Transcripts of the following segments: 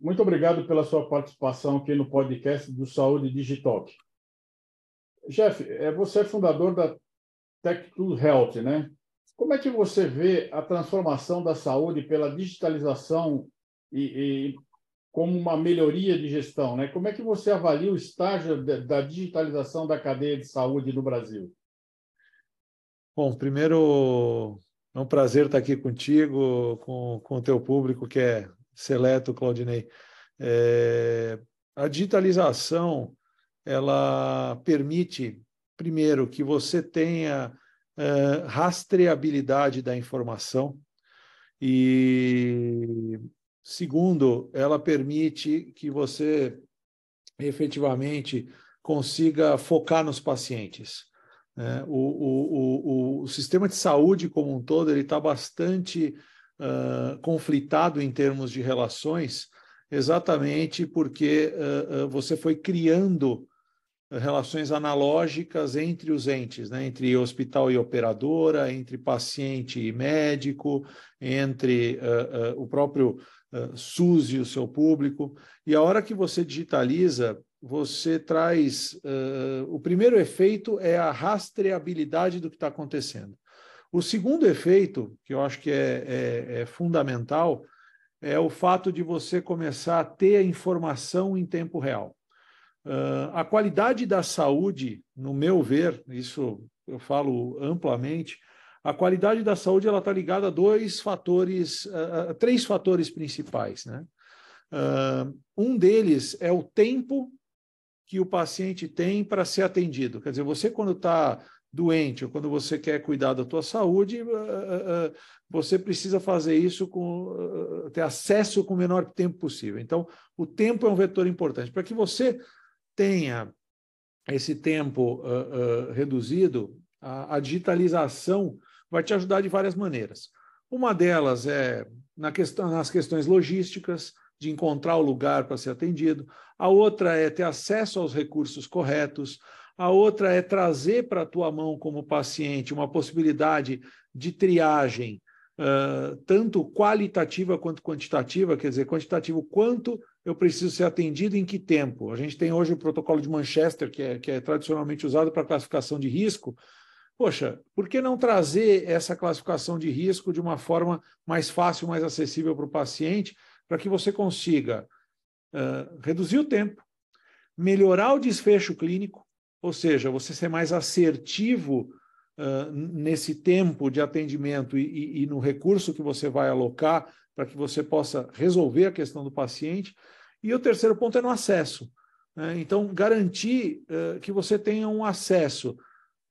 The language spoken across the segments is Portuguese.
muito obrigado pela sua participação aqui no podcast do Saúde Digitalk. Jeff, é, você é fundador da Tech2 Health, né? Como é que você vê a transformação da saúde pela digitalização e, e como uma melhoria de gestão, né? Como é que você avalia o estágio da digitalização da cadeia de saúde no Brasil? Bom, primeiro é um prazer estar aqui contigo, com, com o teu público que é seleto, Claudinei. É, a digitalização ela permite, primeiro, que você tenha é, rastreabilidade da informação e, segundo, ela permite que você efetivamente consiga focar nos pacientes. É, o, o, o, o, sistema de saúde como um todo ele está bastante uh, conflitado em termos de relações, exatamente porque uh, uh, você foi criando relações analógicas entre os entes, né? entre hospital e operadora, entre paciente e médico, entre o próprio SUS e o seu público. E a hora que você digitaliza, você traz. Uh, o primeiro efeito é a rastreabilidade do que está acontecendo. O segundo efeito, que eu acho que é, é, é, fundamental, é o fato de você começar a ter a informação em tempo real. Uh, a qualidade da saúde, no meu ver, isso eu falo amplamente, a qualidade da saúde ela está ligada a dois fatores, a, três fatores principais, né? Uh, um deles é o tempo que o paciente tem para ser atendido. Quer dizer, você quando está doente ou quando você quer cuidar da tua saúde, eh, eh, eh, você precisa fazer isso com ter acesso com o menor tempo possível. Então, o tempo é um vetor importante. Para que você tenha esse tempo reduzido, a, a, digitalização vai te ajudar de várias maneiras. Uma delas é na questão, nas questões logísticas, de encontrar o lugar para ser atendido, a outra é ter acesso aos recursos corretos, a outra é trazer para a tua mão como paciente uma possibilidade de triagem, uh, tanto qualitativa quanto quantitativa, quer dizer, quantitativo, quanto eu preciso ser atendido em que tempo. A gente tem hoje o protocolo de Manchester, que é, que é tradicionalmente usado para classificação de risco. Poxa, por que não trazer essa classificação de risco de uma forma mais fácil, mais acessível para o paciente, para que você consiga uh, reduzir o tempo, melhorar o desfecho clínico, ou seja, você ser mais assertivo uh, nesse tempo de atendimento e, e, e, no recurso que você vai alocar para que você possa resolver a questão do paciente. E o terceiro ponto é no acesso. Né? Então, garantir uh, que você tenha um acesso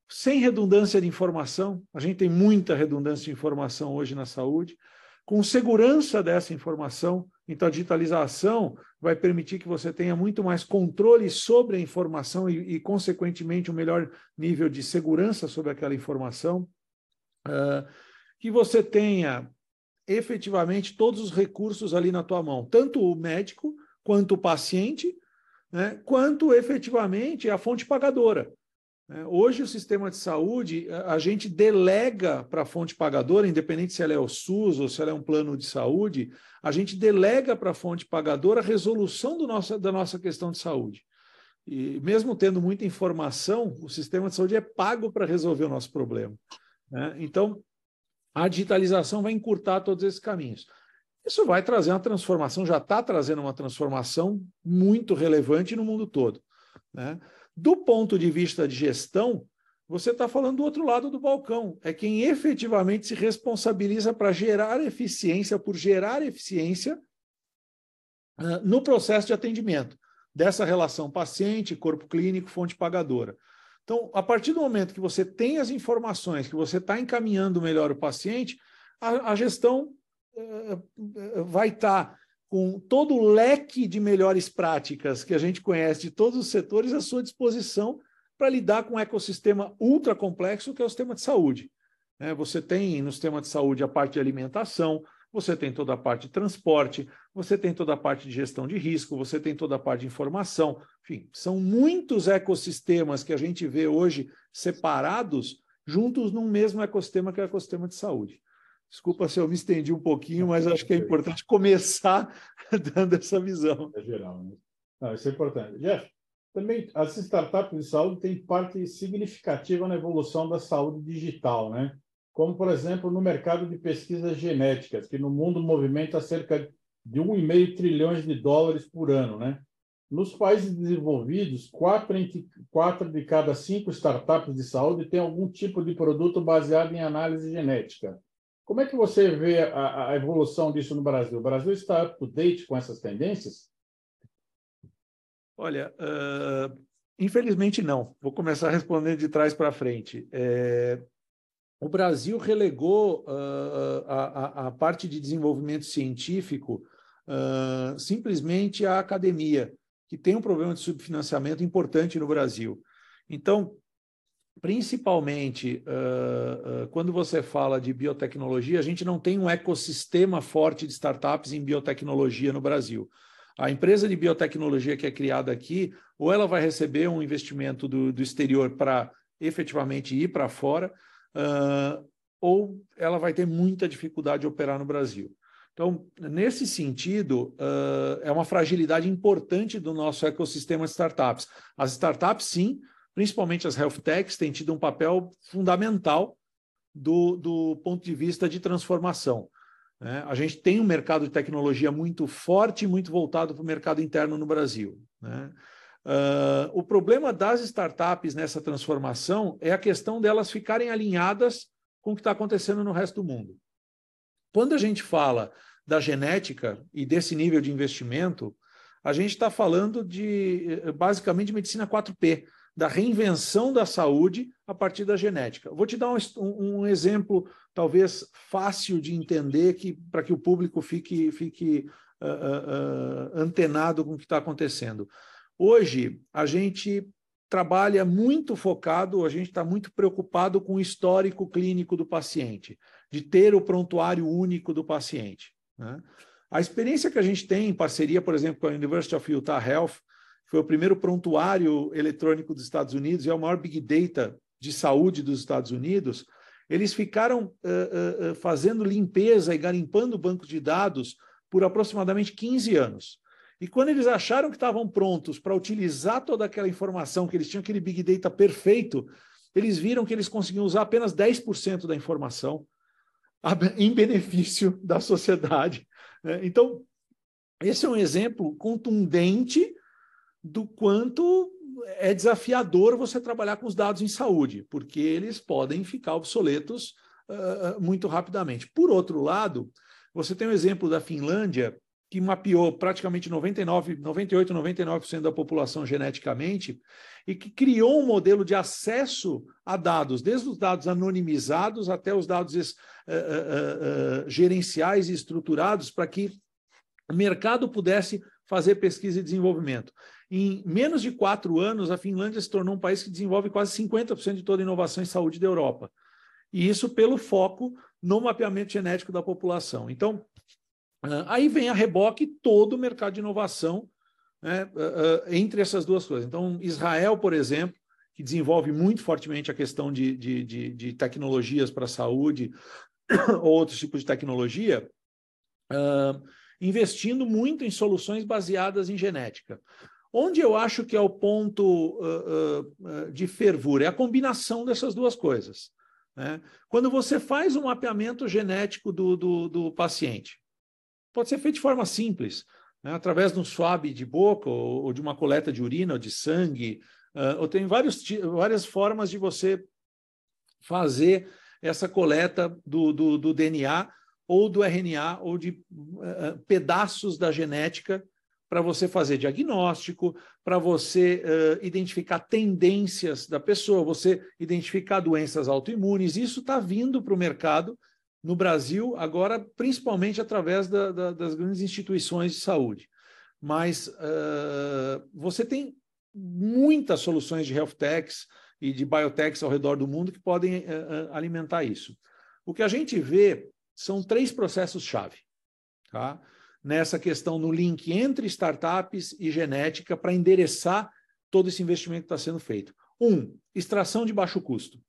sem redundância de informação. A gente tem muita redundância de informação hoje na saúde com segurança dessa informação. Então, a digitalização vai permitir que você tenha muito mais controle sobre a informação e, e consequentemente, um melhor nível de segurança sobre aquela informação. Uh, que você tenha efetivamente todos os recursos ali na tua mão, tanto o médico quanto o paciente, né, quanto efetivamente a fonte pagadora. É, hoje, o sistema de saúde, a gente delega para a fonte pagadora, independente se ela é o SUS ou se ela é um plano de saúde, a gente delega para a fonte pagadora a resolução nosso, da nossa questão de saúde. E mesmo tendo muita informação, o sistema de saúde é pago para resolver o nosso problema. Né? Então, a digitalização vai encurtar todos esses caminhos. Isso vai trazer uma transformação, já está trazendo uma transformação muito relevante no mundo todo. Né? Do ponto de vista de gestão, você está falando do outro lado do balcão. É quem efetivamente se responsabiliza para gerar eficiência, por gerar eficiência uh, no processo de atendimento dessa relação paciente, corpo clínico, fonte pagadora. Então, a partir do momento que você tem as informações, que você está encaminhando melhor o paciente, a, a gestão uh, vai estar tá com todo o leque de melhores práticas que a gente conhece de todos os setores à sua disposição para lidar com um ecossistema ultra complexo que é o sistema de saúde. É, você tem no sistema de saúde a parte de alimentação, você tem toda a parte de transporte, você tem toda a parte de gestão de risco, você tem toda a parte de informação. Enfim, são muitos ecossistemas que a gente vê hoje separados, juntos num mesmo ecossistema que é o ecossistema de saúde. Desculpa se eu me estendi um pouquinho, mas acho que é importante começar dando essa visão. É geral, né? Não, isso é importante. Jeff, também as startups de saúde têm parte significativa na evolução da saúde digital, né? Como, por exemplo, no mercado de pesquisas genéticas, que no mundo movimenta cerca de 1,5 trilhões de dólares por ano, né? Nos países desenvolvidos, quatro, entre, quatro de cada cinco startups de saúde têm algum tipo de produto baseado em análise genética. Como é que você vê a, a evolução disso no Brasil? O Brasil está up to date com essas tendências? Olha, uh, infelizmente não. Vou começar respondendo de trás para frente. É, o Brasil relegou uh, a, a, parte de desenvolvimento científico uh, simplesmente à academia, que tem um problema de subfinanciamento importante no Brasil. Então, principalmente uh, uh, quando você fala de biotecnologia, a gente não tem um ecossistema forte de startups em biotecnologia no Brasil. A empresa de biotecnologia que é criada aqui, ou ela vai receber um investimento do, do exterior para efetivamente ir para fora, uh, ou ela vai ter muita dificuldade de operar no Brasil. Então, nesse sentido, é uma fragilidade importante do nosso ecossistema de startups. As startups, sim, principalmente as health techs, têm tido um papel fundamental do, do ponto de vista de transformação. Né? A gente tem um mercado de tecnologia muito forte muito voltado para o mercado interno no Brasil. Né? Uh, o problema das startups nessa transformação é a questão delas ficarem alinhadas com o que está acontecendo no resto do mundo. Quando a gente fala da genética e desse nível de investimento, a gente está falando de basicamente medicina 4P da reinvenção da saúde a partir da genética. Vou te dar um, um exemplo, talvez fácil de entender, que para que o público fique, fique uh, uh, antenado com o que está acontecendo. Hoje, a gente trabalha muito focado, a gente está muito preocupado com o histórico clínico do paciente, de ter o prontuário único do paciente. Né? A experiência que a gente tem em parceria, por exemplo, com a University of Utah Health, foi o primeiro prontuário eletrônico dos Estados Unidos e é o maior big data de saúde dos Estados Unidos. Eles ficaram uh, uh, fazendo limpeza e garimpando bancos de dados por aproximadamente 15 anos. E quando eles acharam que estavam prontos para utilizar toda aquela informação, que eles tinham aquele big data perfeito, eles viram que eles conseguiam usar apenas 10% da informação em benefício da sociedade. Né? Então, esse é um exemplo contundente do quanto é desafiador você trabalhar com os dados em saúde, porque eles podem ficar obsoletos uh, muito rapidamente. Por outro lado, você tem o um exemplo da Finlândia, que mapeou praticamente 99, 98, 99% da população geneticamente e que criou um modelo de acesso a dados, desde os dados anonimizados até os dados uh, uh, gerenciais e estruturados, para que o mercado pudesse fazer pesquisa e desenvolvimento. Em menos de quatro anos, a Finlândia se tornou um país que desenvolve quase 50% de toda a inovação em saúde da Europa. E isso pelo foco no mapeamento genético da população. Então, aí vem a reboque todo o mercado de inovação né, entre essas duas coisas. Então, Israel, por exemplo, que desenvolve muito fortemente a questão de, de, de, de tecnologias para a saúde ou outros tipos de tecnologia, uh, investindo muito em soluções baseadas em genética. Onde eu acho que é o ponto uh, uh, de fervura? É a combinação dessas duas coisas. Né? Quando você faz um mapeamento genético do, do, do paciente, pode ser feito de forma simples, né? através de um swab de boca, ou, ou, de uma coleta de urina, ou de sangue, uh, ou tem vários, várias formas de você fazer essa coleta do, do, do DNA ou do RNA ou de pedaços da genética para você fazer diagnóstico, para você uh, identificar tendências da pessoa, você identificar doenças autoimunes. Isso está vindo para o mercado no Brasil, agora, principalmente através da, da, das grandes instituições de saúde. Mas uh, você tem muitas soluções de health techs e de biotechs ao redor do mundo que podem uh, alimentar isso. O que a gente vê são três processos-chave. Tá? Nessa questão no link entre startups e genética para endereçar todo esse investimento que está sendo feito. Um, extração de baixo custo.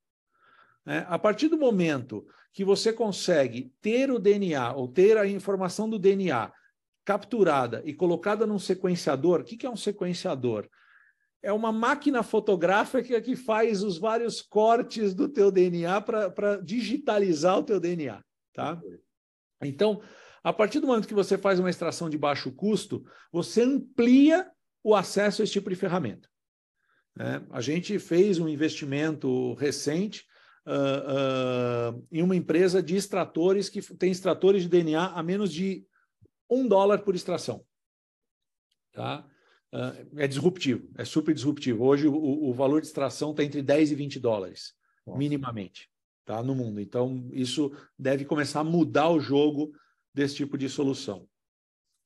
Né? A partir do momento que você consegue ter o DNA ou ter a informação do DNA capturada e colocada num sequenciador, o que é um sequenciador? É uma máquina fotográfica que faz os vários cortes do teu DNA para digitalizar o teu DNA, tá? Então, a partir do momento que você faz uma extração de baixo custo, você amplia o acesso a esse tipo de ferramenta. Né? A gente fez um investimento recente uh, uh, em uma empresa de extratores que tem extratores de DNA a menos de um dólar por extração. Tá? Uh, é disruptivo, é super disruptivo. Hoje o, o valor de extração está entre 10 e 20 dólares, Nossa. minimamente, tá? no mundo. Então, isso deve começar a mudar o jogo desse tipo de solução.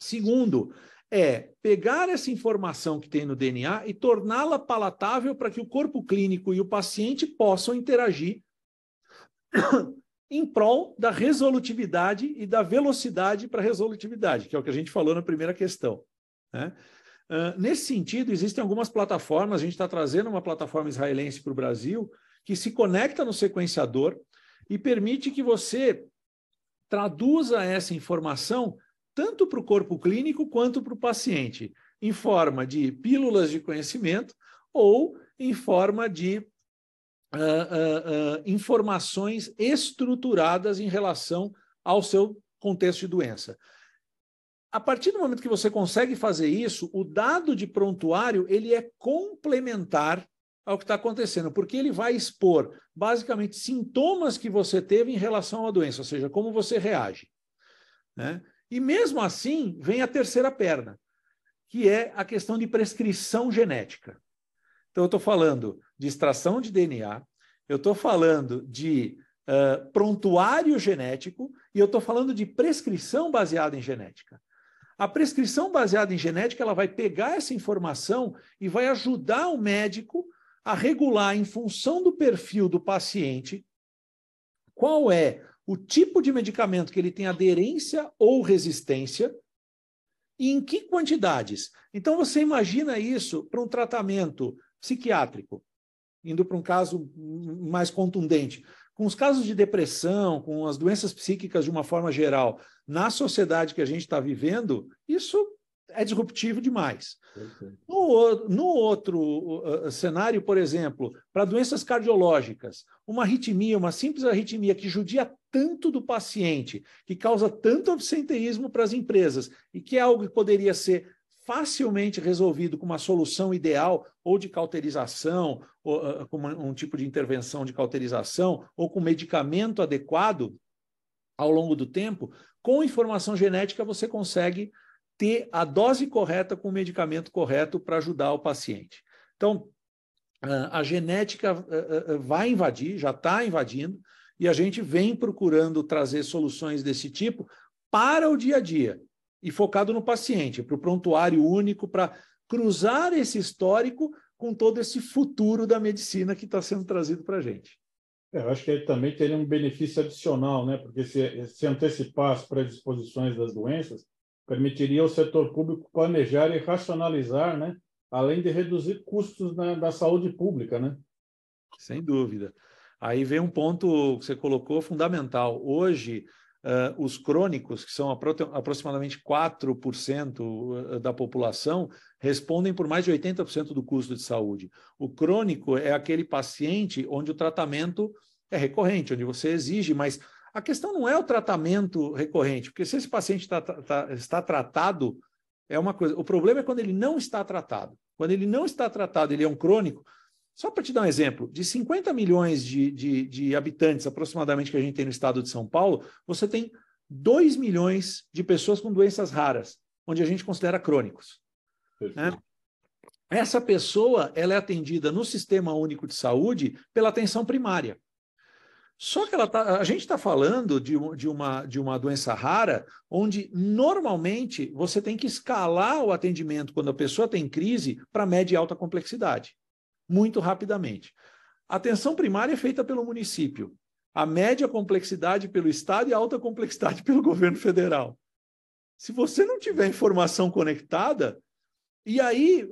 Segundo, é pegar essa informação que tem no DNA e torná-la palatável para que o corpo clínico e o paciente possam interagir em prol da resolutividade e da velocidade para resolutividade, que é o que a gente falou na primeira questão. Né? Uh, nesse sentido, existem algumas plataformas, a gente está trazendo uma plataforma israelense para o Brasil, que se conecta no sequenciador e permite que você traduza essa informação tanto para o corpo clínico quanto para o paciente, em forma de pílulas de conhecimento ou em forma de uh, uh, uh, informações estruturadas em relação ao seu contexto de doença. A partir do momento que você consegue fazer isso, o dado de prontuário ele é complementar ao que está acontecendo, porque ele vai expor basicamente sintomas que você teve em relação à doença, ou seja, como você reage. Né? E mesmo assim, vem a terceira perna, que é a questão de prescrição genética. Então, eu estou falando de extração de DNA, eu estou falando de uh, prontuário genético e eu estou falando de prescrição baseada em genética. A prescrição baseada em genética ela vai pegar essa informação e vai ajudar o médico a regular, em função do perfil do paciente, qual é o tipo de medicamento que ele tem aderência ou resistência e em que quantidades. Então, você imagina isso para um tratamento psiquiátrico, indo para um caso mais contundente. Com os casos de depressão, com as doenças psíquicas de uma forma geral, na sociedade que a gente está vivendo, isso é disruptivo demais. No, no, outro uh, cenário, por exemplo, para doenças cardiológicas, uma arritmia, uma simples arritmia que judia tanto do paciente, que causa tanto absenteísmo para as empresas e que é algo que poderia ser facilmente resolvido com uma solução ideal, ou de cauterização, ou uh, com uma, um tipo de intervenção de cauterização, ou com medicamento adequado ao longo do tempo, com informação genética você consegue ter a dose correta com o medicamento correto para ajudar o paciente. Então, a genética vai invadir, já está invadindo, e a gente vem procurando trazer soluções desse tipo para o dia a dia e focado no paciente, para o prontuário único, para cruzar esse histórico com todo esse futuro da medicina que está sendo trazido para a gente. É, eu acho que aí também teria um benefício adicional, né? porque se, se antecipar as predisposições das doenças, permitiria ao setor público planejar e racionalizar, né? além de reduzir custos na, da saúde pública. Né? Sem dúvida. Aí vem um ponto que você colocou fundamental. Hoje, uh, os crônicos, que são apro aproximadamente 4% da população, respondem por mais de 80% do custo de saúde. O crônico é aquele paciente onde o tratamento é recorrente, onde você exige, mas a questão não é o tratamento recorrente, porque se esse paciente tá, tá, está tratado, é uma coisa. O problema é quando ele não está tratado. Quando ele não está tratado, ele é um crônico, só para te dar um exemplo, de 50 milhões de, de, de, habitantes aproximadamente que a gente tem no estado de São Paulo, você tem 2 milhões de pessoas com doenças raras, onde a gente considera crônicos. Né? Essa pessoa ela é atendida no Sistema Único de Saúde pela atenção primária. Só que ela tá, a gente está falando de, de, uma, de uma doença rara, onde normalmente você tem que escalar o atendimento quando a pessoa tem crise para média e alta complexidade muito rapidamente. A atenção primária é feita pelo município, a média complexidade pelo Estado e a alta complexidade pelo governo federal. Se você não tiver informação conectada, e aí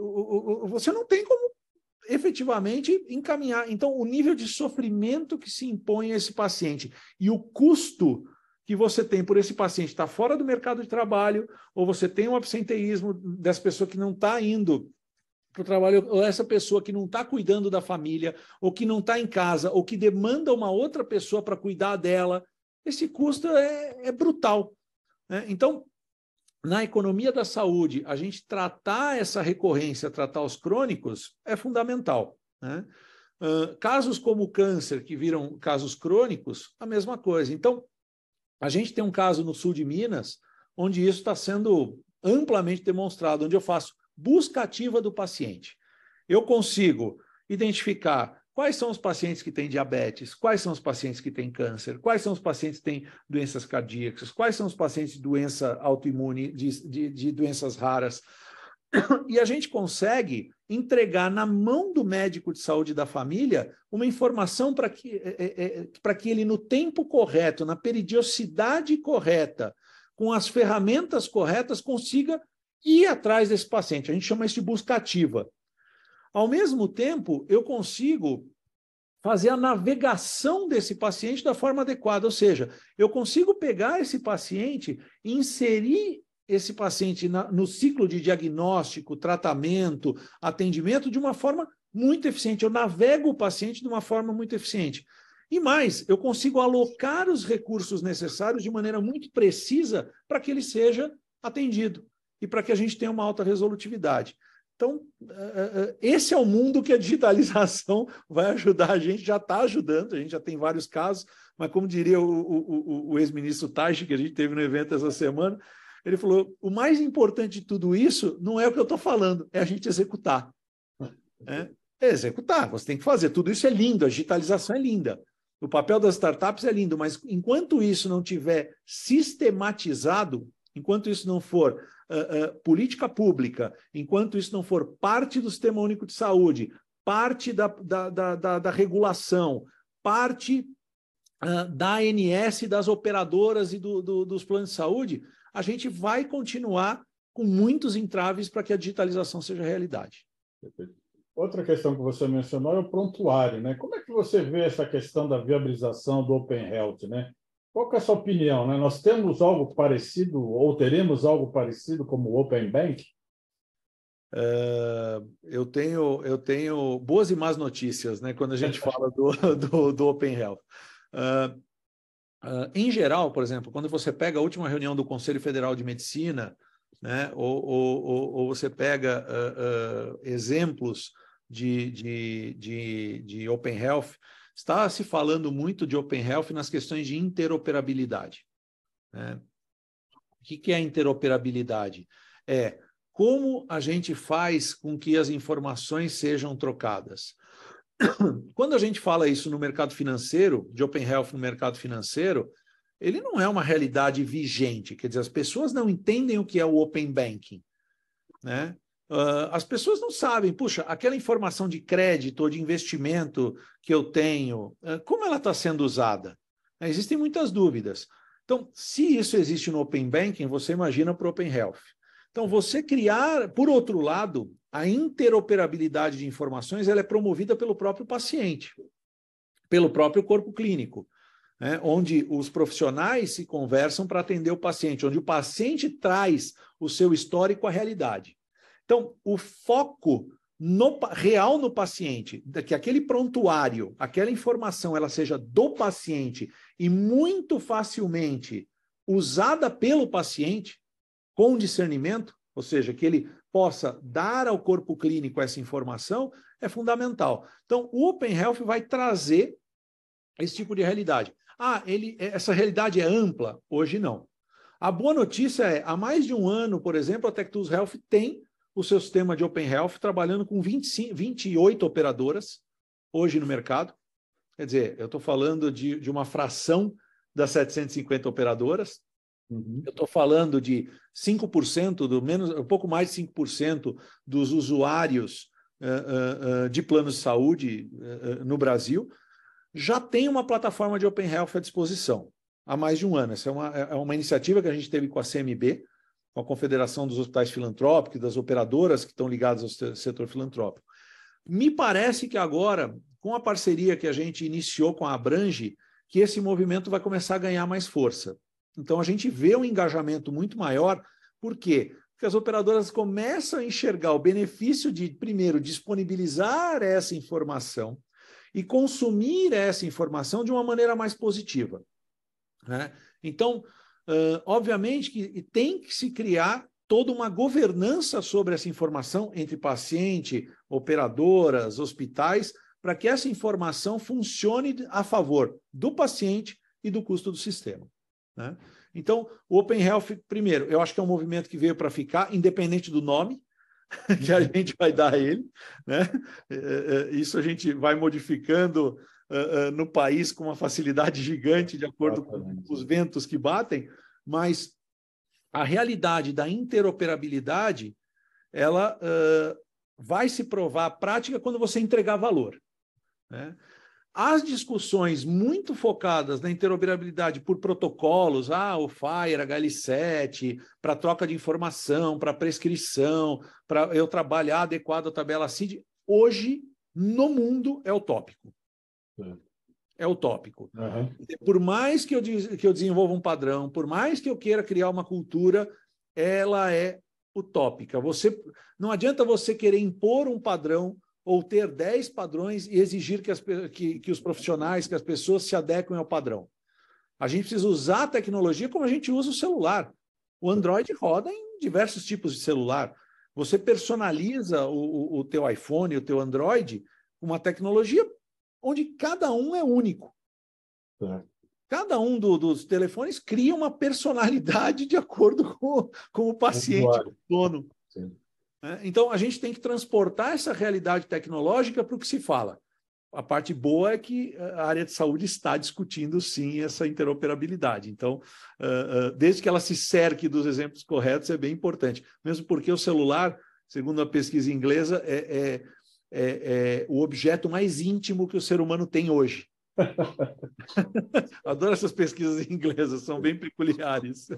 você não tem como efetivamente encaminhar. Então, o nível de sofrimento que se impõe a esse paciente e o custo que você tem por esse paciente estar fora do mercado de trabalho, ou você tem um absenteísmo dessa pessoa que não está indo para o trabalho, ou essa pessoa que não está cuidando da família, ou que não está em casa, ou que demanda uma outra pessoa para cuidar dela, esse custo é, é brutal. Né? Então, na economia da saúde, a gente tratar essa recorrência, tratar os crônicos, é fundamental. Né? Uh, casos como o câncer, que viram casos crônicos, a mesma coisa. Então, a gente tem um caso no sul de Minas, onde isso está sendo amplamente demonstrado, onde eu faço busca ativa do paciente. Eu consigo identificar quais são os pacientes que têm diabetes, quais são os pacientes que têm câncer, quais são os pacientes que têm doenças cardíacas, quais são os pacientes de doença autoimune, de, de, de doenças raras. E a gente consegue entregar na mão do médico de saúde da família uma informação para que, é, é, é para que ele, no tempo correto, na peridiosidade correta, com as ferramentas corretas, consiga ir atrás desse paciente. A gente chama isso de busca ativa. Ao mesmo tempo, eu consigo fazer a navegação desse paciente da forma adequada, ou seja, eu consigo pegar esse paciente e inserir esse paciente na, no ciclo de diagnóstico, tratamento, atendimento de uma forma muito eficiente. Eu navego o paciente de uma forma muito eficiente. E mais, eu consigo alocar os recursos necessários de maneira muito precisa para que ele seja atendido e para que a gente tenha uma alta resolutividade. Então, eh, eh, eh, esse é o mundo que a digitalização vai ajudar a gente, já está ajudando, a gente já tem vários casos, mas como diria o, o, o ex-ministro Taishi, que a gente teve no evento essa semana, ele falou: o mais importante de tudo isso não é o que eu estou falando, é a gente executar. É, é executar, você tem que fazer. Tudo isso é lindo, a digitalização é linda. O papel das startups é lindo, mas enquanto isso não tiver sistematizado, enquanto isso não for uh, política pública, enquanto isso não for parte do Sistema Único de Saúde, parte da, da, da, da, da regulação, parte uh, da ANS, das operadoras e do, do, dos planos de saúde, a gente vai continuar com muitos entraves para que a digitalização seja realidade. Outra questão que você mencionou é o prontuário, né? Como é que você vê essa questão da viabilização do Open Health, né? Qual é a sua opinião, né? Nós temos algo parecido ou teremos algo parecido como o Open Bank? Uh, eu tenho eu tenho boas e más notícias, né? Quando a gente fala do, do, do Open Health. Uh, Uh, em geral, por exemplo, quando você pega a última reunião do Conselho Federal de Medicina, né, ou, ou, ou você pega exemplos de, de, de, de Open Health, está se falando muito de Open Health nas questões de interoperabilidade. Né? O que, é interoperabilidade? É como a gente faz com que as informações sejam trocadas. Quando a gente fala isso no mercado financeiro, de Open Health no mercado financeiro, ele não é uma realidade vigente. Quer dizer, as pessoas não entendem o que é o Open Banking. Né? Uh, as pessoas não sabem, puxa, aquela informação de crédito ou de investimento que eu tenho, uh, como ela está sendo usada? Uh, existem muitas dúvidas. Então, se isso existe no Open Banking, você imagina para o Open Health. Então, você criar, por outro lado, a interoperabilidade de informações ela é promovida pelo próprio paciente, pelo próprio corpo clínico, né? onde os profissionais se conversam para atender o paciente, onde o paciente traz o seu histórico à realidade. Então, o foco no, real no paciente, que aquele prontuário, aquela informação, ela seja do paciente e muito facilmente usada pelo paciente com discernimento, ou seja, que ele possa dar ao corpo clínico essa informação é fundamental. Então, o Open Health vai trazer esse tipo de realidade. Ah, ele, essa realidade é ampla? Hoje não. A boa notícia é, há mais de um ano, por exemplo, a Tectus Health tem o seu sistema de Open Health trabalhando com 25, 28 operadoras hoje no mercado. Quer dizer, eu estou falando de, de uma fração das 750 operadoras, Uhum. Eu estou falando de 5% do menos, um pouco mais de 5% dos usuários uh, uh, de planos de saúde uh, no Brasil já tem uma plataforma de Open Health à disposição há mais de um ano. Essa é uma, é uma iniciativa que a gente teve com a CMB, com a Confederação dos Hospitais Filantrópicos, das operadoras que estão ligadas ao setor filantrópico. Me parece que agora, com a parceria que a gente iniciou com a Abrange, que esse movimento vai começar a ganhar mais força. Então, a gente vê um engajamento muito maior, por quê? Porque as operadoras começam a enxergar o benefício de, primeiro, disponibilizar essa informação e consumir essa informação de uma maneira mais positiva. Né? Então, uh, obviamente que tem que se criar toda uma governança sobre essa informação entre paciente, operadoras, hospitais, para que essa informação funcione a favor do paciente e do custo do sistema. Né? Então, o Open Health, primeiro, eu acho que é um movimento que veio para ficar, independente do nome que a gente vai dar a ele. Né? É, é, isso a gente vai modificando uh, uh, no país com uma facilidade gigante, de acordo com os ventos que batem, mas a realidade da interoperabilidade ela uh, vai se provar prática quando você entregar valor. Né? As discussões muito focadas na interoperabilidade por protocolos, ah, o FIRE, HL7, para troca de informação, para prescrição, para eu trabalhar adequado à tabela CID, hoje no mundo é utópico. É, utópico. Uhum. Por mais que eu, que eu desenvolva um padrão, por mais que eu queira criar uma cultura, ela é utópica. Você não adianta você querer impor um padrão ou ter 10 padrões e exigir que, as, que, que os profissionais, que as pessoas se adequem ao padrão. A gente precisa usar a tecnologia como a gente usa o celular. O Android roda em diversos tipos de celular. Você personaliza o, o, o teu iPhone, o teu Android, uma tecnologia onde cada um é único. É. Cada um do, dos telefones cria uma personalidade de acordo com, com o paciente, com o dono. Né? Então, a gente tem que transportar essa realidade tecnológica para o que se fala. A parte boa é que a área de saúde está discutindo, sim, essa interoperabilidade. Então, desde que ela se cerque dos exemplos corretos, é bem importante. Mesmo porque o celular, segundo a pesquisa inglesa, é, é, é, é o objeto mais íntimo que o ser humano tem hoje. Adoro essas pesquisas inglesas, são bem peculiares.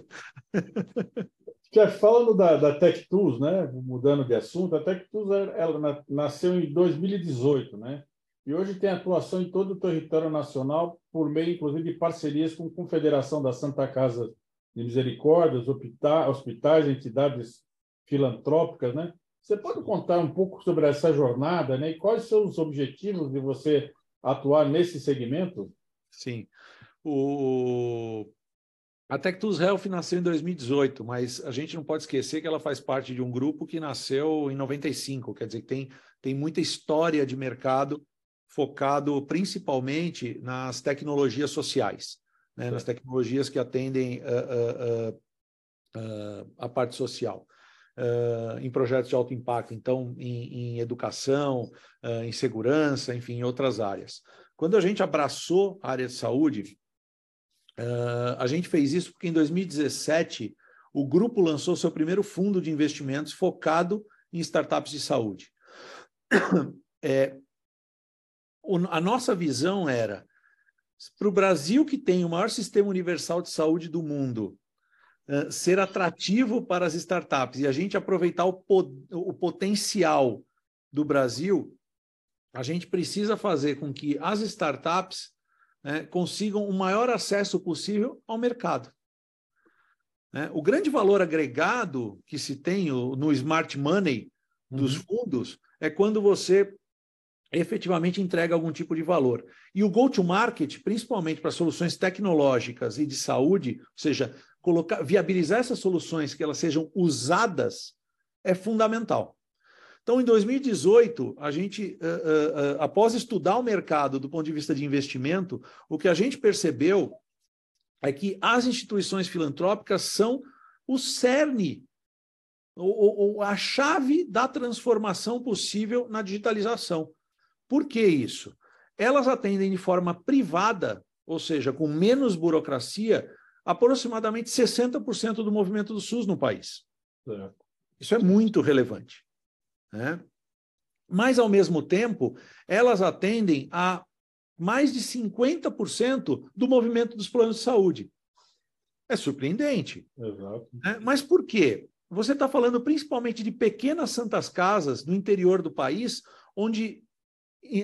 Jeff, falando da, da Tech Tools, né, mudando de assunto, a Tech Tools ela nasceu em 2018, né? E hoje tem atuação em todo o território nacional por meio, inclusive, de parcerias com a Confederação da Santa Casa de Misericórdia, hospitais, entidades filantrópicas, né? Você pode contar um pouco sobre essa jornada, né? E quais são os objetivos de você atuar nesse segmento? Sim. O, a Tectus Health nasceu em 2018, mas a gente não pode esquecer que ela faz parte de um grupo que nasceu em 95, quer dizer, que tem, tem muita história de mercado focado principalmente nas tecnologias sociais, né, nas tecnologias que atendem uh, uh, uh, a parte social. Em projetos de alto impacto, então, em, em educação, em segurança, enfim, em outras áreas. Quando a gente abraçou a área de saúde, Uh, a gente fez isso porque em 2017 o grupo lançou seu primeiro fundo de investimentos focado em startups de saúde. É, o, a nossa visão era para o Brasil, que tem o maior sistema universal de saúde do mundo, uh, ser atrativo para as startups e a gente aproveitar o, o potencial do Brasil, a gente precisa fazer com que as startups né, consigam o maior acesso possível ao mercado. Né? O grande valor agregado que se tem no smart money dos uhum. fundos é quando você efetivamente entrega algum tipo de valor. E o go-to-market, principalmente para soluções tecnológicas e de saúde, ou seja, colocar, viabilizar essas soluções que elas sejam usadas, é fundamental. Então, em 2018, a gente, uh, uh, após estudar o mercado do ponto de vista de investimento, o que a gente percebeu é que as instituições filantrópicas são o cerne, ou, ou a chave da transformação possível na digitalização. Por que isso? Elas atendem de forma privada, ou seja, com menos burocracia, aproximadamente 60% do movimento do SUS no país. É. Isso é muito relevante. Né? Mas, ao mesmo tempo, elas atendem a mais de 50% do movimento dos planos de saúde. É surpreendente. Né? Mas por quê? Você está falando principalmente de pequenas santas casas no interior do país, onde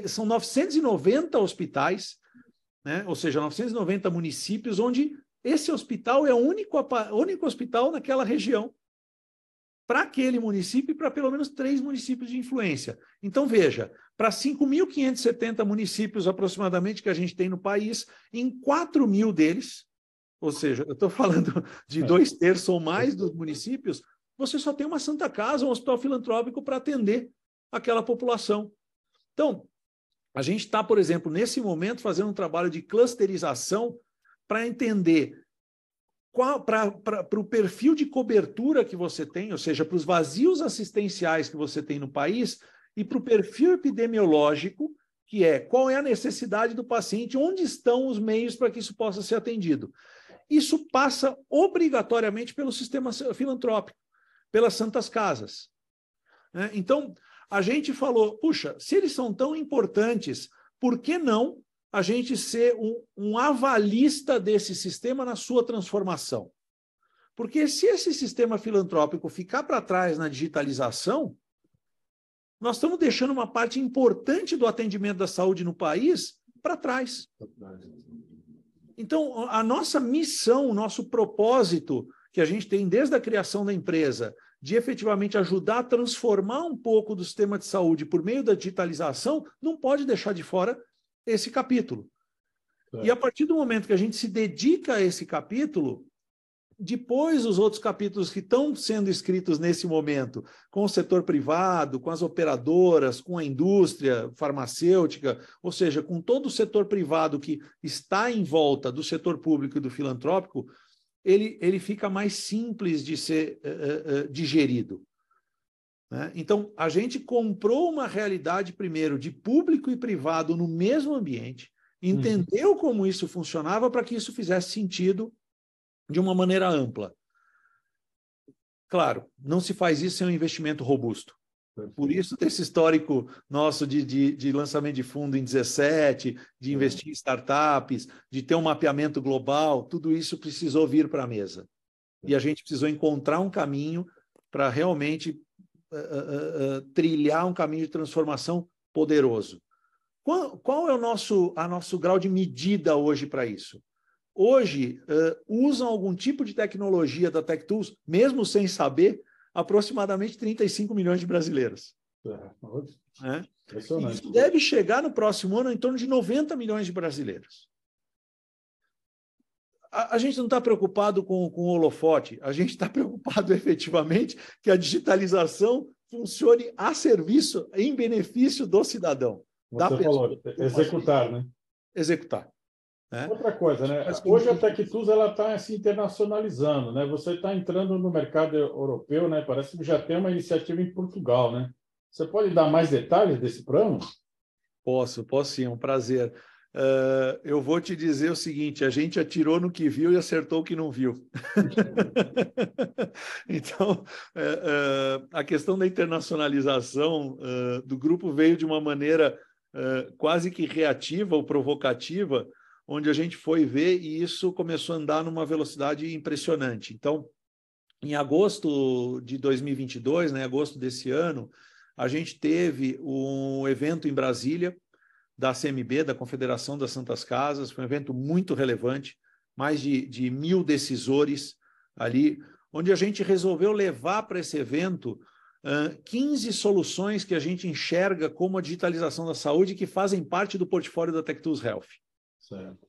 são 990 hospitais, né? ou seja, 990 municípios, onde esse hospital é o único, único hospital naquela região para aquele município e para pelo menos três municípios de influência. Então, veja, para 5.570 municípios aproximadamente que a gente tem no país, em 4 mil deles, ou seja, eu estou falando de é. dois terços ou mais dos municípios, você só tem uma Santa Casa, um hospital filantrópico para atender aquela população. Então, a gente está, por exemplo, nesse momento, fazendo um trabalho de clusterização para entender para o perfil de cobertura que você tem, ou seja, para os vazios assistenciais que você tem no país, e para o perfil epidemiológico, que é qual é a necessidade do paciente, onde estão os meios para que isso possa ser atendido. Isso passa obrigatoriamente pelo sistema filantrópico, pelas santas casas. Né? Então, a gente falou, puxa, se eles são tão importantes, por que não a gente ser um, um avalista desse sistema na sua transformação? Porque se esse sistema filantrópico ficar para trás na digitalização, nós estamos deixando uma parte importante do atendimento da saúde no país para trás. Então, a nossa missão, o nosso propósito, que a gente tem desde a criação da empresa, de efetivamente ajudar a transformar um pouco do sistema de saúde por meio da digitalização, não pode deixar de fora esse capítulo. É. E a partir do momento que a gente se dedica a esse capítulo, depois os outros capítulos que estão sendo escritos nesse momento, com o setor privado, com as operadoras, com a indústria farmacêutica, ou seja, com todo o setor privado que está em volta do setor público e do filantrópico, ele, ele fica mais simples de ser uh, uh, digerido. Né? Então, a gente comprou uma realidade, primeiro, de público e privado no mesmo ambiente, uhum. entendeu uhum. como isso funcionava para que isso fizesse sentido de uma maneira ampla. Claro, não se faz isso sem um investimento robusto. Por isso, desse histórico nosso de, de, de, lançamento de fundo em 17, de investir em startups, de ter um mapeamento global, tudo isso precisou vir para a mesa. E a gente precisou encontrar um caminho para realmente uh, uh, uh, trilhar um caminho de transformação poderoso. Qual, qual é o nosso, a nosso grau de medida hoje para isso? Hoje, usam algum tipo de tecnologia da TechTools, mesmo sem saber, aproximadamente 35 milhões de brasileiros. É. é. Isso deve chegar no próximo ano em torno de 90 milhões de brasileiros. A, a gente não está preocupado com, com o holofote, a gente está preocupado efetivamente que a digitalização funcione a serviço, em benefício do cidadão. Você falou, executar, né? Executar. Né? Outra coisa, né? Hoje a TechTools ela está se internacionalizando, né? Você está entrando no mercado europeu, né? Parece que já tem uma iniciativa em Portugal, né? Você pode dar mais detalhes desse plano? Posso, posso sim, é um prazer. Uh, eu vou te dizer o seguinte: a gente atirou no que viu e acertou o que não viu. então, uh, uh, a questão da internacionalização do grupo veio de uma maneira quase que reativa ou provocativa, onde a gente foi ver e isso começou a andar numa velocidade impressionante. Então, em agosto de 2022, né, agosto desse ano, a gente teve um evento em Brasília da CMB, da Confederação das Santas Casas, foi um evento muito relevante, mais de, de mil decisores ali, onde a gente resolveu levar para esse evento uh, 15 soluções que a gente enxerga como a digitalização da saúde que fazem parte do portfólio da TechTools Health. Certo.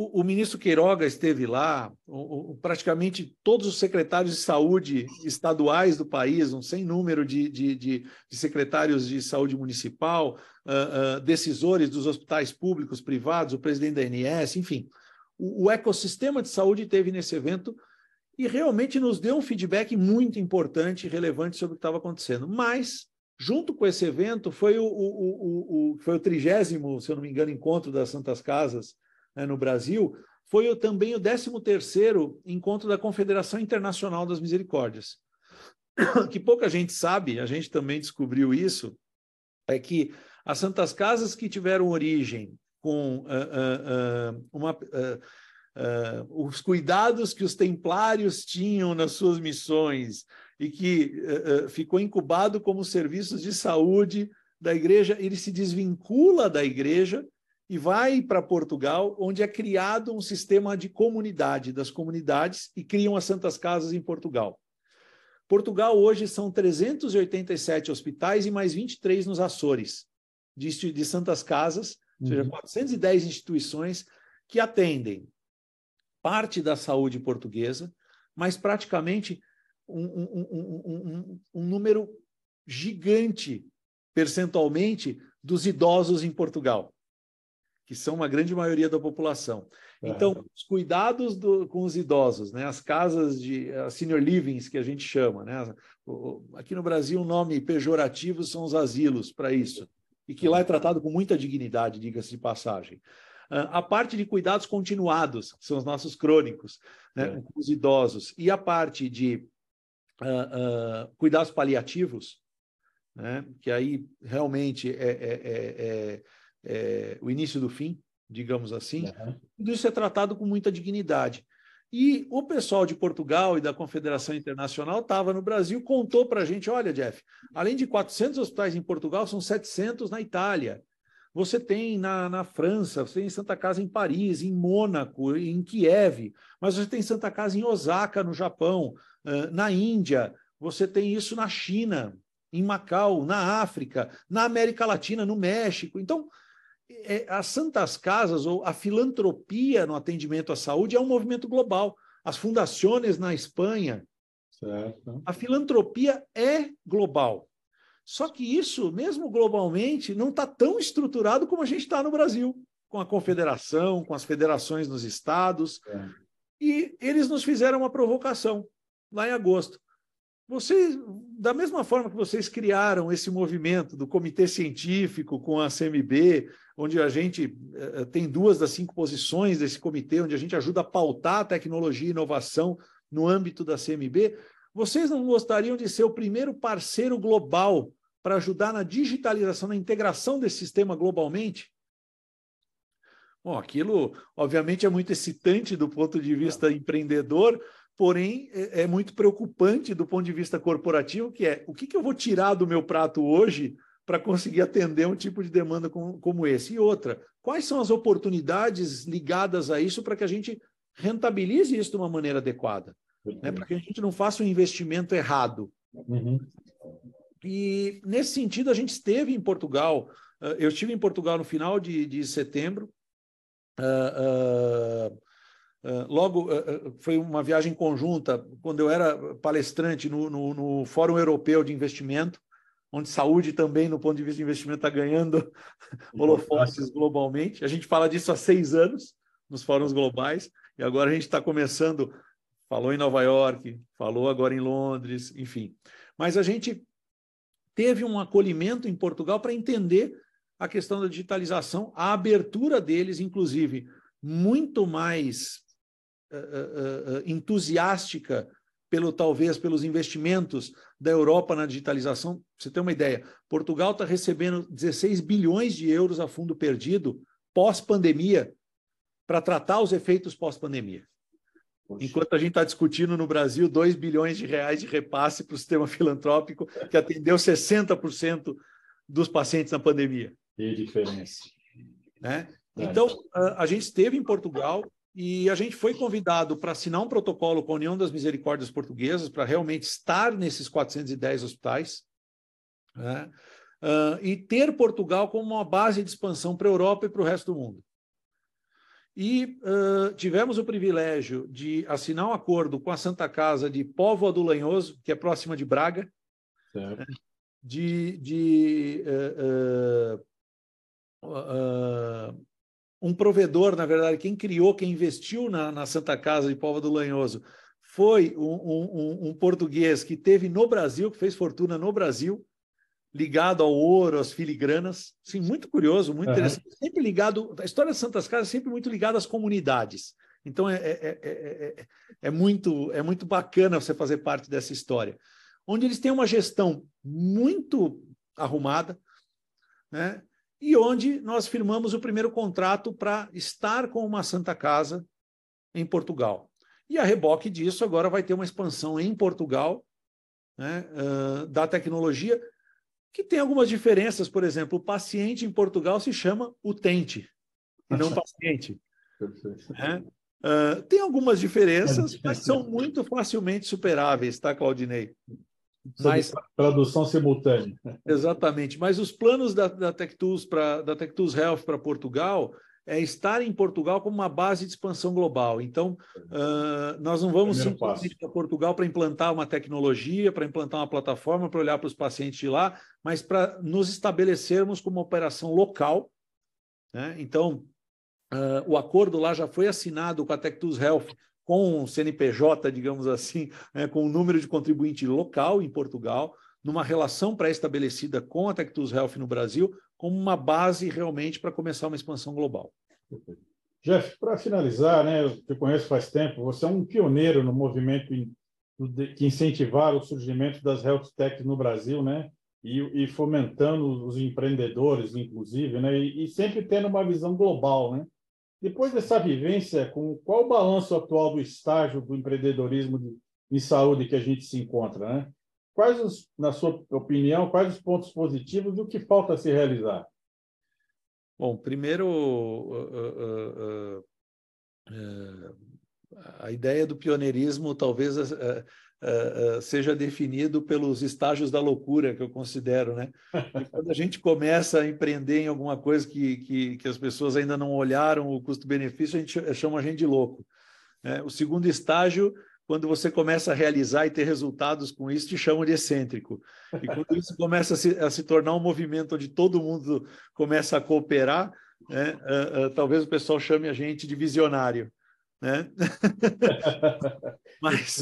O, o, ministro Queiroga esteve lá, o, o, praticamente todos os secretários de saúde estaduais do país, um sem número de, de, de, de secretários de saúde municipal, uh, uh, decisores dos hospitais públicos, privados, o presidente da ANS, enfim. O, o ecossistema de saúde teve nesse evento e realmente nos deu um feedback muito importante e relevante sobre o que estava acontecendo. Mas Junto com esse evento, foi o, o, o, o foi o trigésimo, se eu não me engano, encontro das Santas Casas né, no Brasil, foi também o 13º encontro da Confederação Internacional das Misericórdias. Que pouca gente sabe, a gente também descobriu isso, é que as Santas Casas que tiveram origem com uh, uh, uh, uma, os cuidados que os templários tinham nas suas missões e que ficou incubado como serviços de saúde da igreja, ele se desvincula da igreja e vai para Portugal, onde é criado um sistema de comunidade das comunidades e criam as Santas Casas em Portugal. Portugal hoje são 387 hospitais e mais 23 nos Açores, de, de Santas Casas, ou seja, 410 uhum. instituições que atendem parte da saúde portuguesa, mas praticamente um, um, um, um número gigante, percentualmente, dos idosos em Portugal que são uma grande maioria da população. É. Então, os cuidados do, com os idosos, né? as casas de as senior livings, que a gente chama. Né? Aqui no Brasil, o nome pejorativo são os asilos para isso, e que lá é tratado com muita dignidade, diga-se de passagem. Ah, a parte de cuidados continuados, que são os nossos crônicos, né? É. com os idosos, e a parte de uh, uh, cuidados paliativos, né? que aí realmente é, é, é o início do fim, digamos assim, uhum. tudo isso é tratado com muita dignidade. E o pessoal de Portugal e da Confederação Internacional estava no Brasil, contou para a gente: olha, Jeff, além de 400 hospitais em Portugal, são 700 na Itália. Você tem na, na França, você tem Santa Casa em Paris, em Mônaco, em Kiev, mas você tem Santa Casa em Osaka, no Japão, na Índia, você tem isso na China, em Macau, na África, na América Latina, no México. Então, é, as santas casas ou a filantropia no atendimento à saúde é um movimento global. As fundações na Espanha, certo. a filantropia é global. Só que isso, mesmo globalmente, não está tão estruturado como a gente está no Brasil, com a confederação, com as federações nos estados. É. E eles nos fizeram uma provocação lá em agosto. Vocês, da mesma forma que vocês criaram esse movimento do comitê científico com a CMB, onde a gente eh, tem duas das cinco posições desse comitê, onde a gente ajuda a pautar a tecnologia e inovação no âmbito da CMB, vocês não gostariam de ser o primeiro parceiro global para ajudar na digitalização, na integração desse sistema globalmente? Bom, aquilo, obviamente, é muito excitante do ponto de vista empreendedor, porém é, é, muito preocupante do ponto de vista corporativo, que é o que, que eu vou tirar do meu prato hoje para conseguir atender um tipo de demanda como, como esse. E outra, quais são as oportunidades ligadas a isso para que a gente rentabilize isso de uma maneira adequada? Uhum. Né? Para que a gente não faça um investimento errado. Uhum. E nesse sentido, a gente esteve em Portugal. Ah, eu estive em Portugal no final de, de setembro. Uh, Uh, logo, uh, foi uma viagem conjunta, quando eu era palestrante no, no, no, Fórum Europeu de Investimento, onde saúde também, no ponto de vista de investimento, está ganhando holofotes globalmente. A gente fala disso há seis anos nos fóruns globais, e agora a gente está começando, falou em Nova York, falou agora em Londres, enfim. Mas a gente teve um acolhimento em Portugal para entender a questão da digitalização, a abertura deles, inclusive, muito mais uh, uh, entusiástica pelo talvez pelos investimentos da Europa na digitalização. Pra você ter uma ideia, Portugal está recebendo 16 bilhões de euros a fundo perdido pós-pandemia para tratar os efeitos pós-pandemia. Enquanto a gente está discutindo no Brasil 2 bilhões de reais de repasse para o sistema filantrópico, que atendeu 60% dos pacientes na pandemia. Que diferença. Né? Então, a, a gente esteve em Portugal, e a gente foi convidado para assinar um protocolo com a União das Misericórdias Portuguesas para realmente estar nesses 410 hospitais né? uh, e ter Portugal como uma base de expansão para a Europa e para o resto do mundo. E uh, tivemos o privilégio de assinar um acordo com a Santa Casa de Póvoa do Lanhoso, que é próxima de Braga, né? de, de uh, um provedor, na verdade, quem criou, quem investiu na, na Santa Casa de Póvoa do Lanhoso, foi um, um, um, português que teve no Brasil, que fez fortuna no Brasil, ligado ao ouro, às filigranas. Sim, muito curioso, muito uhum. interessante. Sempre ligado, a história das Santas Casas é sempre muito ligada às comunidades. Então é, é, é, é, muito, é muito bacana você fazer parte dessa história. Onde eles têm uma gestão muito arrumada, né? E onde nós firmamos o primeiro contrato para estar com uma Santa Casa em Portugal. E a reboque disso, agora vai ter uma expansão em Portugal, né, uh, da tecnologia, que tem algumas diferenças. Por exemplo, o paciente em Portugal se chama utente, e não paciente. Né? Uh, tem algumas diferenças, mas são muito facilmente superáveis, tá, Claudinei? Mas, tradução simultânea. Exatamente. Mas os planos da, da TechTools para da TechTools Health para Portugal é estar em Portugal como uma base de expansão global. Então, uh, nós não vamos Primeiro simplesmente para Portugal para implantar uma tecnologia, para implantar uma plataforma, para olhar para os pacientes de lá, mas para nos estabelecermos como uma operação local. Né? Então, uh, o acordo lá já foi assinado com a TechTools Health com o CNPJ, digamos assim, né, com o número de contribuinte local em Portugal, numa relação pré-estabelecida com a Tectus Health no Brasil, como uma base realmente para começar uma expansão global. Jeff, para finalizar, né, eu te conheço faz tempo, você é um pioneiro no movimento que incentivar o surgimento das health techs no Brasil, né? E, e, fomentando os empreendedores, inclusive, né? E, e, sempre tendo uma visão global, né? Depois dessa vivência, com qual o balanço atual do estágio do empreendedorismo de, em saúde que a gente se encontra, né? Quais, os, na sua opinião, quais os pontos positivos e o que falta se realizar? Bom, primeiro, uh, uh, uh, a ideia do pioneirismo talvez uh, uh, seja definido pelos estágios da loucura, que eu considero, né? E quando a gente começa a empreender em alguma coisa que, que, que as pessoas ainda não olharam o custo-benefício, a gente chama a gente de louco. Né? O segundo estágio quando você começa a realizar e ter resultados com isso, te chamam de excêntrico. E quando isso começa a se, a se tornar um movimento onde todo mundo começa a cooperar, né, uh, uh, talvez o pessoal chame a gente de visionário né? mas,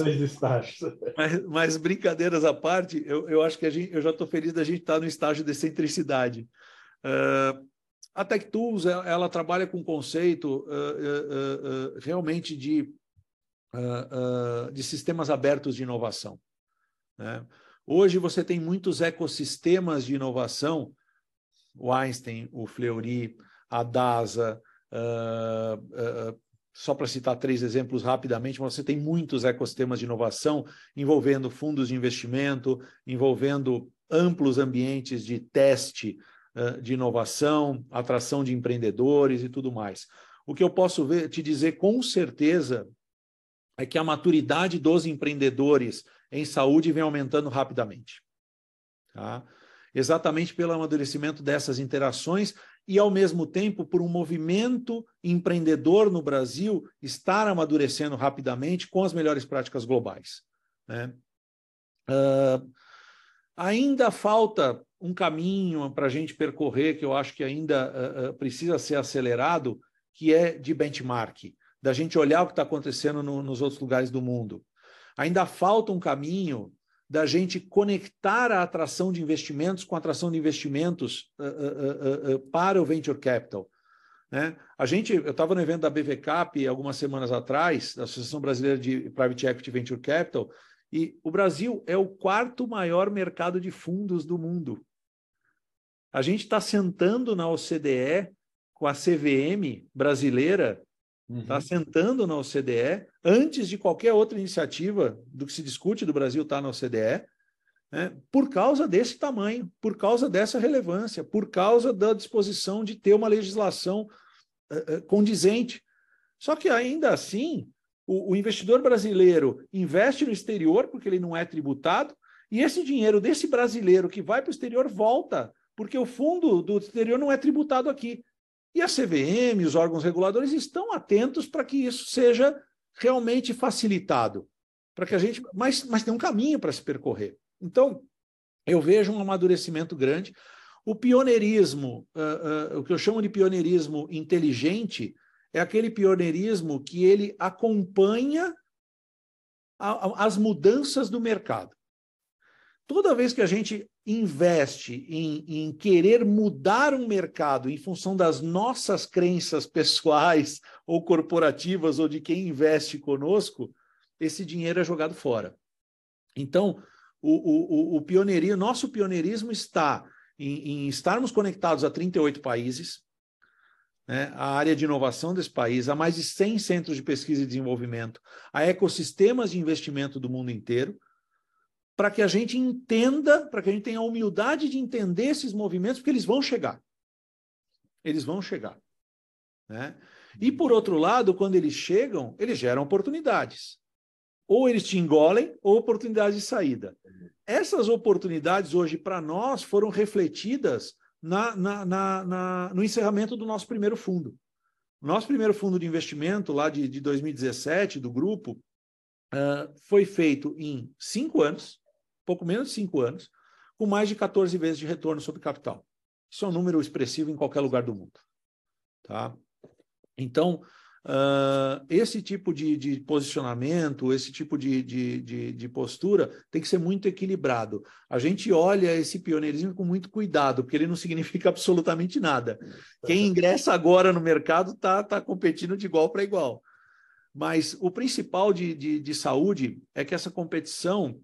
mas, mas, brincadeiras à parte, eu, eu acho que a gente, eu já estou feliz da gente estar tá no estágio de excentricidade. Uh, a TechTools, ela, ela trabalha com um conceito uh, uh, realmente de, de sistemas abertos de inovação. Né? Hoje você tem muitos ecossistemas de inovação, o Einstein, o Fleury, a DASA, uh, uh, só para citar três exemplos rapidamente, você tem muitos ecossistemas de inovação envolvendo fundos de investimento, envolvendo amplos ambientes de teste uh, de inovação, atração de empreendedores e tudo mais. O que eu posso ver, te dizer com certeza é que a maturidade dos empreendedores em saúde vem aumentando rapidamente. Tá? Exatamente pelo amadurecimento dessas interações e, ao mesmo tempo, por um movimento empreendedor no Brasil estar amadurecendo rapidamente com as melhores práticas globais. Né? Uh, ainda falta um caminho para a gente percorrer que eu acho que ainda uh, uh, precisa ser acelerado, que é de benchmark, da gente olhar o que está acontecendo no, nos outros lugares do mundo. Ainda falta um caminho da gente conectar a atração de investimentos com a atração de investimentos uh, uh, uh, para o venture capital. Né? A gente, eu estava no evento da BVCAP algumas semanas atrás, da Associação Brasileira de Private Equity Venture Capital, e o Brasil é o quarto maior mercado de fundos do mundo. A gente está sentando na OCDE com a CVM brasileira está uhum. sentando na OCDE, antes de qualquer outra iniciativa do que se discute do Brasil estar tá na OCDE, né, por causa desse tamanho, por causa dessa relevância, por causa da disposição de ter uma legislação uh, uh, condizente. Só que ainda assim, o, o investidor brasileiro investe no exterior porque ele não é tributado, e esse dinheiro desse brasileiro que vai para o exterior volta, porque o fundo do exterior não é tributado aqui. E a CVM, os órgãos reguladores estão atentos para que isso seja realmente facilitado, para que a gente, mas, mas tem um caminho para se percorrer. Então, eu vejo um amadurecimento grande. O pioneirismo, uh, uh, o que eu chamo de pioneirismo inteligente, é aquele pioneirismo que ele acompanha a, a, as mudanças do mercado. Toda vez que a gente investe em, em, querer mudar um mercado em função das nossas crenças pessoais ou corporativas ou de quem investe conosco, esse dinheiro é jogado fora. Então, o, o, o pioneirismo, nosso pioneirismo está em, em, estarmos conectados a 38 países, né, a área de inovação desse país, a mais de 100 centros de pesquisa e desenvolvimento, a ecossistemas de investimento do mundo inteiro, para que a gente entenda, para que a gente tenha a humildade de entender esses movimentos, porque eles vão chegar. Eles vão chegar. Né? E, por outro lado, quando eles chegam, eles geram oportunidades. Ou eles te engolem, ou oportunidades de saída. Essas oportunidades, hoje, para nós, foram refletidas na, na, na, no encerramento do nosso primeiro fundo. Nosso primeiro fundo de investimento, lá de, de 2017, do grupo, uh, foi feito em cinco anos, pouco menos de cinco anos, com mais de 14 vezes de retorno sobre capital. Isso é um número expressivo em qualquer lugar do mundo. Tá? Então, uh, esse tipo de, de, posicionamento, esse tipo de, de, de, postura tem que ser muito equilibrado. A gente olha esse pioneirismo com muito cuidado, porque ele não significa absolutamente nada. Quem ingressa agora no mercado está tá competindo de igual para igual. Mas o principal de, de, de, saúde é que essa competição,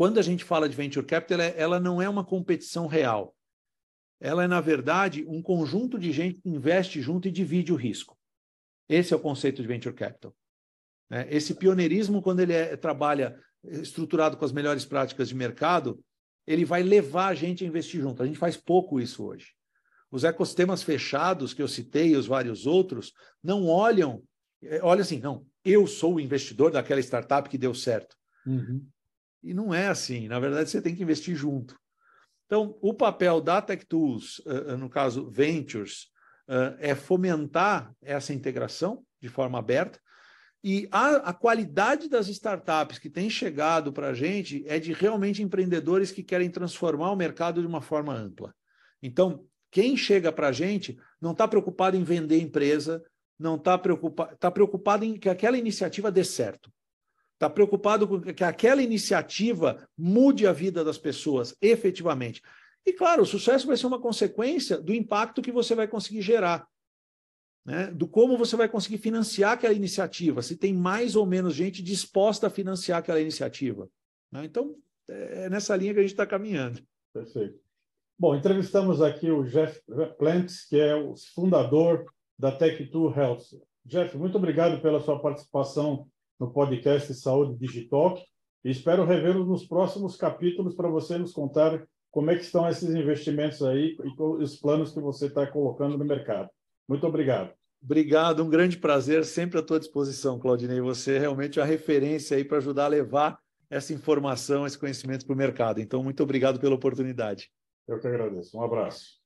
quando a gente fala de venture capital, ela, ela não é uma competição real ela é, na verdade, um conjunto de gente que investe junto e divide o risco. Esse é o conceito de venture capital. Né? Esse pioneirismo, quando ele é, trabalha estruturado com as melhores práticas de mercado, ele vai levar a gente a investir junto. A gente faz pouco isso hoje. Os ecossistemas fechados que eu citei e os vários outros não olham, é, olha assim, não, eu sou o investidor daquela startup que deu certo. Uhum. E não é assim. Na verdade, você tem que investir junto. Então, o papel da Tech Tools, uh, no caso Ventures, uh, é fomentar essa integração de forma aberta. E a, a qualidade das startups que têm chegado para a gente é de realmente empreendedores que querem transformar o mercado de uma forma ampla. Então, quem chega para a gente não está preocupado em vender empresa, não está preocupado, está preocupado em que aquela iniciativa dê certo está preocupado com que aquela iniciativa mude a vida das pessoas efetivamente. E, claro, o sucesso vai ser uma consequência do impacto que você vai conseguir gerar, né? do como você vai conseguir financiar aquela iniciativa, se tem mais ou menos gente disposta a financiar aquela iniciativa. Né? Então, é nessa linha que a gente está caminhando. Perfeito. Bom, entrevistamos aqui o Jeff Plants, que é o fundador da Tech2 Health. Jeff, muito obrigado pela sua participação no podcast Saúde Digital e espero revê-lo nos próximos capítulos para você nos contar como é que estão esses investimentos aí e os planos que você está colocando no mercado. Muito obrigado. Obrigado, um grande prazer, sempre à tua disposição, Claudinei. Você é realmente a referência aí para ajudar a levar essa informação, esse conhecimento para o mercado. Então, muito obrigado pela oportunidade. Eu que agradeço. Um abraço.